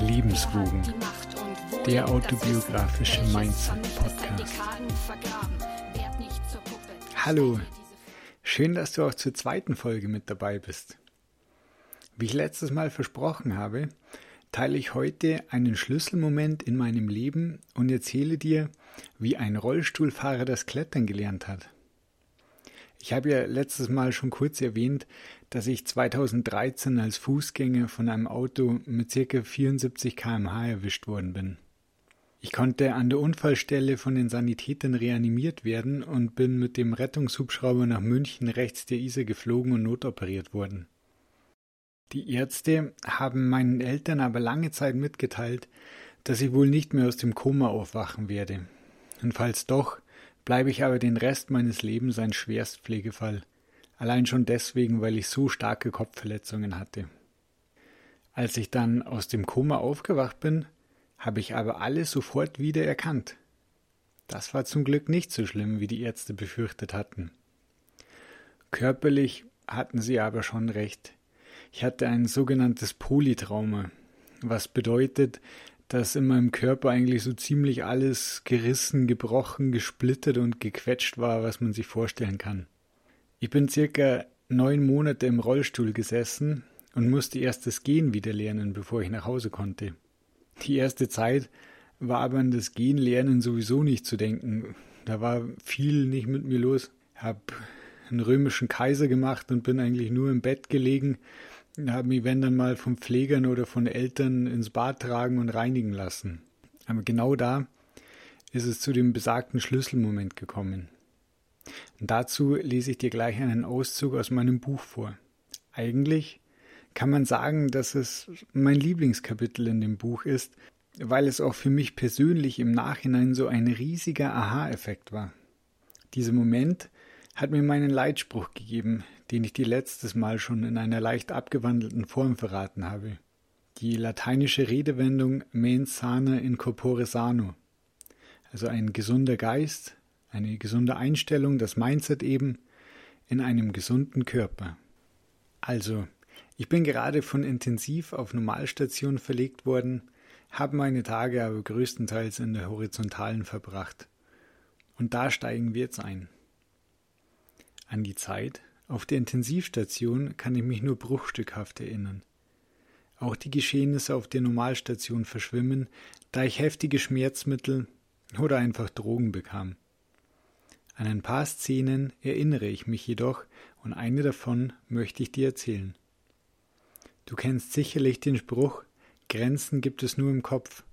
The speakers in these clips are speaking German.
Lebenswogen, der autobiografische Mindset-Podcast. Hallo, schön, dass du auch zur zweiten Folge mit dabei bist. Wie ich letztes Mal versprochen habe, teile ich heute einen Schlüsselmoment in meinem Leben und erzähle dir, wie ein Rollstuhlfahrer das Klettern gelernt hat. Ich habe ja letztes Mal schon kurz erwähnt, dass ich 2013 als Fußgänger von einem Auto mit ca. 74 km/h erwischt worden bin. Ich konnte an der Unfallstelle von den Sanitätern reanimiert werden und bin mit dem Rettungshubschrauber nach München rechts der Isar geflogen und notoperiert worden. Die Ärzte haben meinen Eltern aber lange Zeit mitgeteilt, dass ich wohl nicht mehr aus dem Koma aufwachen werde. Und falls doch, bleibe ich aber den Rest meines Lebens ein Schwerstpflegefall, allein schon deswegen, weil ich so starke Kopfverletzungen hatte. Als ich dann aus dem Koma aufgewacht bin, habe ich aber alles sofort wieder erkannt. Das war zum Glück nicht so schlimm, wie die Ärzte befürchtet hatten. Körperlich hatten sie aber schon recht. Ich hatte ein sogenanntes Polytrauma, was bedeutet, dass in meinem Körper eigentlich so ziemlich alles gerissen, gebrochen, gesplittert und gequetscht war, was man sich vorstellen kann. Ich bin circa neun Monate im Rollstuhl gesessen und musste erst das Gehen wieder lernen, bevor ich nach Hause konnte. Die erste Zeit war aber an das Gehen lernen sowieso nicht zu denken. Da war viel nicht mit mir los. Hab einen römischen Kaiser gemacht und bin eigentlich nur im Bett gelegen habe mich, wenn dann mal von Pflegern oder von Eltern ins Bad tragen und reinigen lassen. Aber genau da ist es zu dem besagten Schlüsselmoment gekommen. Dazu lese ich dir gleich einen Auszug aus meinem Buch vor. Eigentlich kann man sagen, dass es mein Lieblingskapitel in dem Buch ist, weil es auch für mich persönlich im Nachhinein so ein riesiger Aha-Effekt war. Dieser Moment hat mir meinen Leitspruch gegeben, den ich dir letztes Mal schon in einer leicht abgewandelten Form verraten habe. Die lateinische Redewendung mens sana in corpore sano, also ein gesunder Geist, eine gesunde Einstellung, das Mindset eben, in einem gesunden Körper. Also, ich bin gerade von Intensiv auf Normalstation verlegt worden, habe meine Tage aber größtenteils in der Horizontalen verbracht. Und da steigen wir jetzt ein. An die Zeit, auf der Intensivstation kann ich mich nur bruchstückhaft erinnern. Auch die Geschehnisse auf der Normalstation verschwimmen, da ich heftige Schmerzmittel oder einfach Drogen bekam. An ein paar Szenen erinnere ich mich jedoch und eine davon möchte ich dir erzählen. Du kennst sicherlich den Spruch Grenzen gibt es nur im Kopf.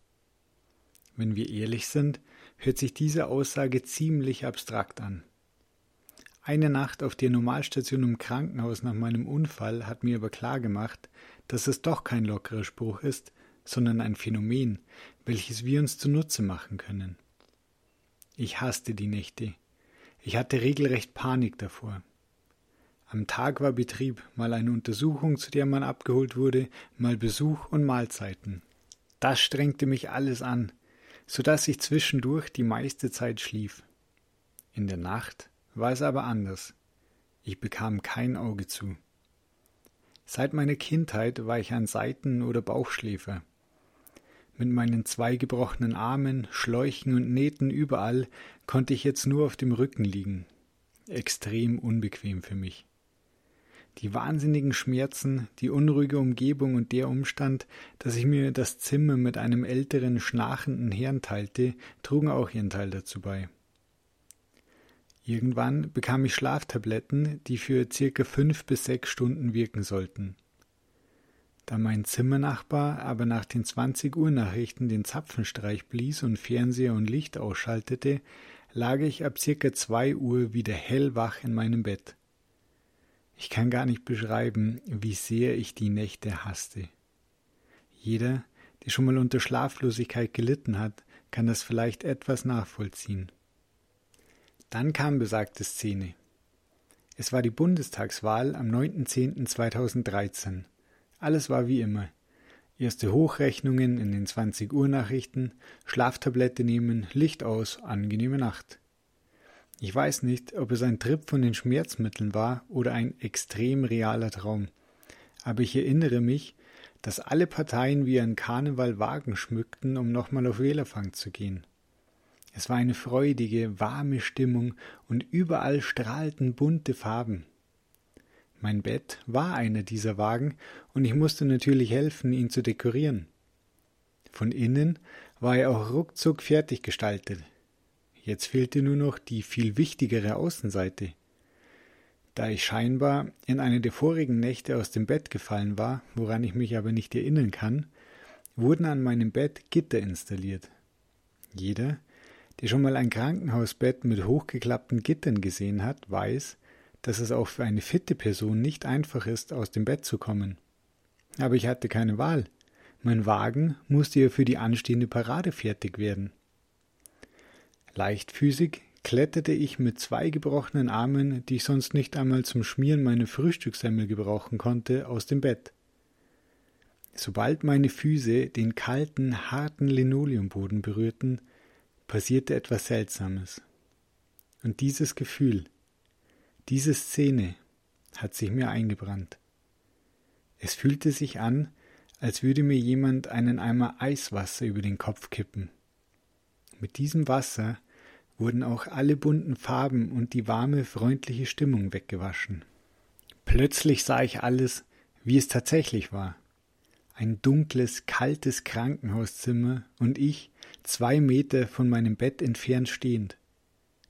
Wenn wir ehrlich sind, hört sich diese Aussage ziemlich abstrakt an. Eine Nacht auf der Normalstation im Krankenhaus nach meinem Unfall hat mir aber klar gemacht, dass es doch kein lockerer Spruch ist, sondern ein Phänomen, welches wir uns zunutze machen können. Ich hasste die Nächte. Ich hatte regelrecht Panik davor. Am Tag war Betrieb, mal eine Untersuchung, zu der man abgeholt wurde, mal Besuch und Mahlzeiten. Das strengte mich alles an, so dass ich zwischendurch die meiste Zeit schlief. In der Nacht war es aber anders. Ich bekam kein Auge zu. Seit meiner Kindheit war ich ein Seiten- oder Bauchschläfer. Mit meinen zwei gebrochenen Armen, Schläuchen und Nähten überall konnte ich jetzt nur auf dem Rücken liegen. Extrem unbequem für mich. Die wahnsinnigen Schmerzen, die unruhige Umgebung und der Umstand, dass ich mir das Zimmer mit einem älteren, schnarchenden Herrn teilte, trugen auch ihren Teil dazu bei. Irgendwann bekam ich Schlaftabletten, die für circa fünf bis sechs Stunden wirken sollten. Da mein Zimmernachbar aber nach den 20 Uhr Nachrichten den Zapfenstreich blies und Fernseher und Licht ausschaltete, lag ich ab circa zwei Uhr wieder hellwach in meinem Bett. Ich kann gar nicht beschreiben, wie sehr ich die Nächte hasste. Jeder, der schon mal unter Schlaflosigkeit gelitten hat, kann das vielleicht etwas nachvollziehen. Dann kam besagte Szene. Es war die Bundestagswahl am 9.10.2013. Alles war wie immer. Erste Hochrechnungen in den 20 Uhr Nachrichten, Schlaftablette nehmen, Licht aus, angenehme Nacht. Ich weiß nicht, ob es ein Trip von den Schmerzmitteln war oder ein extrem realer Traum. aber ich erinnere mich, dass alle Parteien wie ein Karneval Wagen schmückten, um nochmal auf Wählerfang zu gehen. Es war eine freudige, warme Stimmung und überall strahlten bunte Farben. Mein Bett war einer dieser Wagen und ich musste natürlich helfen, ihn zu dekorieren. Von innen war er auch ruckzuck fertig gestaltet. Jetzt fehlte nur noch die viel wichtigere Außenseite. Da ich scheinbar in einer der vorigen Nächte aus dem Bett gefallen war, woran ich mich aber nicht erinnern kann, wurden an meinem Bett Gitter installiert. Jeder, der schon mal ein Krankenhausbett mit hochgeklappten Gittern gesehen hat, weiß, dass es auch für eine fitte Person nicht einfach ist, aus dem Bett zu kommen. Aber ich hatte keine Wahl. Mein Wagen musste ja für die anstehende Parade fertig werden. Leichtfüßig kletterte ich mit zwei gebrochenen Armen, die ich sonst nicht einmal zum Schmieren meiner Frühstückssemmel gebrauchen konnte, aus dem Bett. Sobald meine Füße den kalten, harten Linoleumboden berührten, passierte etwas Seltsames. Und dieses Gefühl, diese Szene hat sich mir eingebrannt. Es fühlte sich an, als würde mir jemand einen Eimer Eiswasser über den Kopf kippen. Mit diesem Wasser wurden auch alle bunten Farben und die warme, freundliche Stimmung weggewaschen. Plötzlich sah ich alles, wie es tatsächlich war. Ein dunkles, kaltes Krankenhauszimmer und ich zwei Meter von meinem Bett entfernt stehend.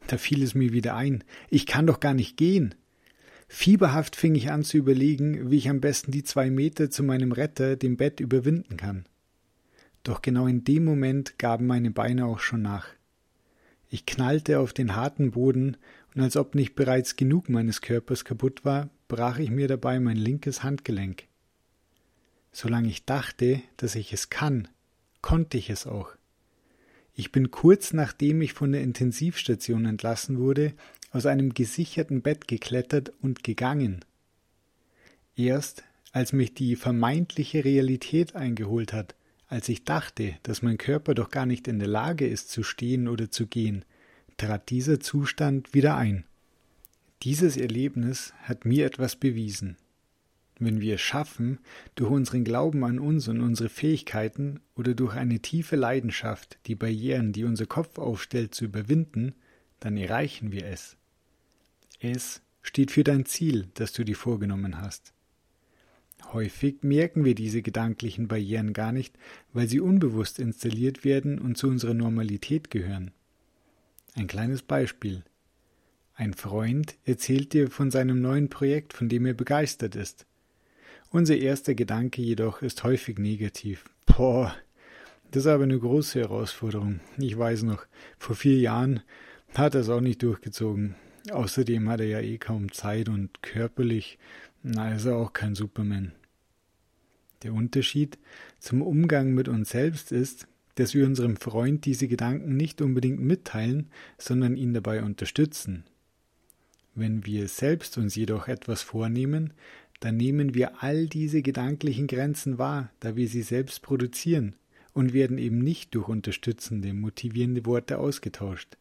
Da fiel es mir wieder ein, ich kann doch gar nicht gehen. Fieberhaft fing ich an zu überlegen, wie ich am besten die zwei Meter zu meinem Retter, dem Bett, überwinden kann. Doch genau in dem Moment gaben meine Beine auch schon nach. Ich knallte auf den harten Boden, und als ob nicht bereits genug meines Körpers kaputt war, brach ich mir dabei mein linkes Handgelenk. Solange ich dachte, dass ich es kann, konnte ich es auch. Ich bin kurz nachdem ich von der Intensivstation entlassen wurde, aus einem gesicherten Bett geklettert und gegangen. Erst als mich die vermeintliche Realität eingeholt hat, als ich dachte, dass mein Körper doch gar nicht in der Lage ist zu stehen oder zu gehen, trat dieser Zustand wieder ein. Dieses Erlebnis hat mir etwas bewiesen. Wenn wir es schaffen, durch unseren Glauben an uns und unsere Fähigkeiten oder durch eine tiefe Leidenschaft die Barrieren, die unser Kopf aufstellt, zu überwinden, dann erreichen wir es. Es steht für dein Ziel, das du dir vorgenommen hast. Häufig merken wir diese gedanklichen Barrieren gar nicht, weil sie unbewusst installiert werden und zu unserer Normalität gehören. Ein kleines Beispiel. Ein Freund erzählt dir von seinem neuen Projekt, von dem er begeistert ist. Unser erster Gedanke jedoch ist häufig negativ. Boah, das ist aber eine große Herausforderung. Ich weiß noch, vor vier Jahren hat er es auch nicht durchgezogen. Außerdem hat er ja eh kaum Zeit und körperlich, na, ist er auch kein Superman. Der Unterschied zum Umgang mit uns selbst ist, dass wir unserem Freund diese Gedanken nicht unbedingt mitteilen, sondern ihn dabei unterstützen. Wenn wir selbst uns jedoch etwas vornehmen, dann nehmen wir all diese gedanklichen Grenzen wahr, da wir sie selbst produzieren und werden eben nicht durch unterstützende, motivierende Worte ausgetauscht.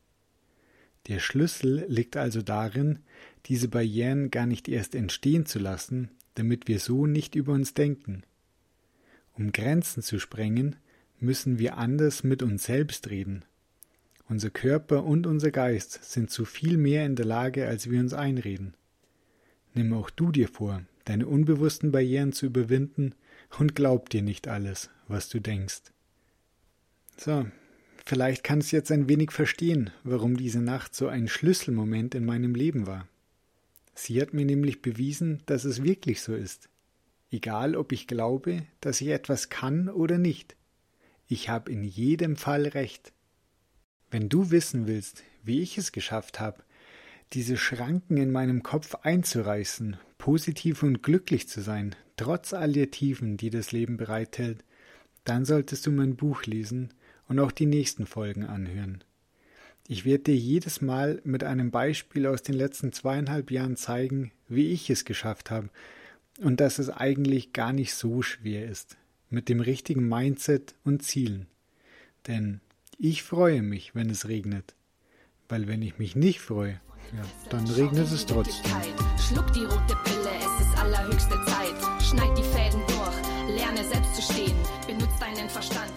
Der Schlüssel liegt also darin, diese Barrieren gar nicht erst entstehen zu lassen, damit wir so nicht über uns denken. Um Grenzen zu sprengen, müssen wir anders mit uns selbst reden. Unser Körper und unser Geist sind zu viel mehr in der Lage, als wir uns einreden. Nimm auch du dir vor, deine unbewussten Barrieren zu überwinden und glaub dir nicht alles, was du denkst. So, vielleicht kannst du jetzt ein wenig verstehen, warum diese Nacht so ein Schlüsselmoment in meinem Leben war. Sie hat mir nämlich bewiesen, dass es wirklich so ist egal ob ich glaube, dass ich etwas kann oder nicht. Ich habe in jedem Fall recht. Wenn du wissen willst, wie ich es geschafft habe, diese Schranken in meinem Kopf einzureißen, positiv und glücklich zu sein, trotz all der Tiefen, die das Leben bereithält, dann solltest du mein Buch lesen und auch die nächsten Folgen anhören. Ich werde dir jedes Mal mit einem Beispiel aus den letzten zweieinhalb Jahren zeigen, wie ich es geschafft habe, und dass es eigentlich gar nicht so schwer ist, mit dem richtigen Mindset und Zielen. Denn ich freue mich, wenn es regnet, weil wenn ich mich nicht freue, ja, dann regnet es trotzdem. Schluck die rote Pille, es ist allerhöchste Zeit. Schneid die Fäden durch, lerne selbst zu stehen, benutzt deinen Verstand